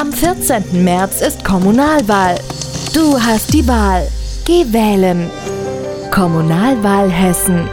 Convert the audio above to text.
Am 14. März ist Kommunalwahl. Du hast die Wahl. Geh wählen. Kommunalwahl Hessen.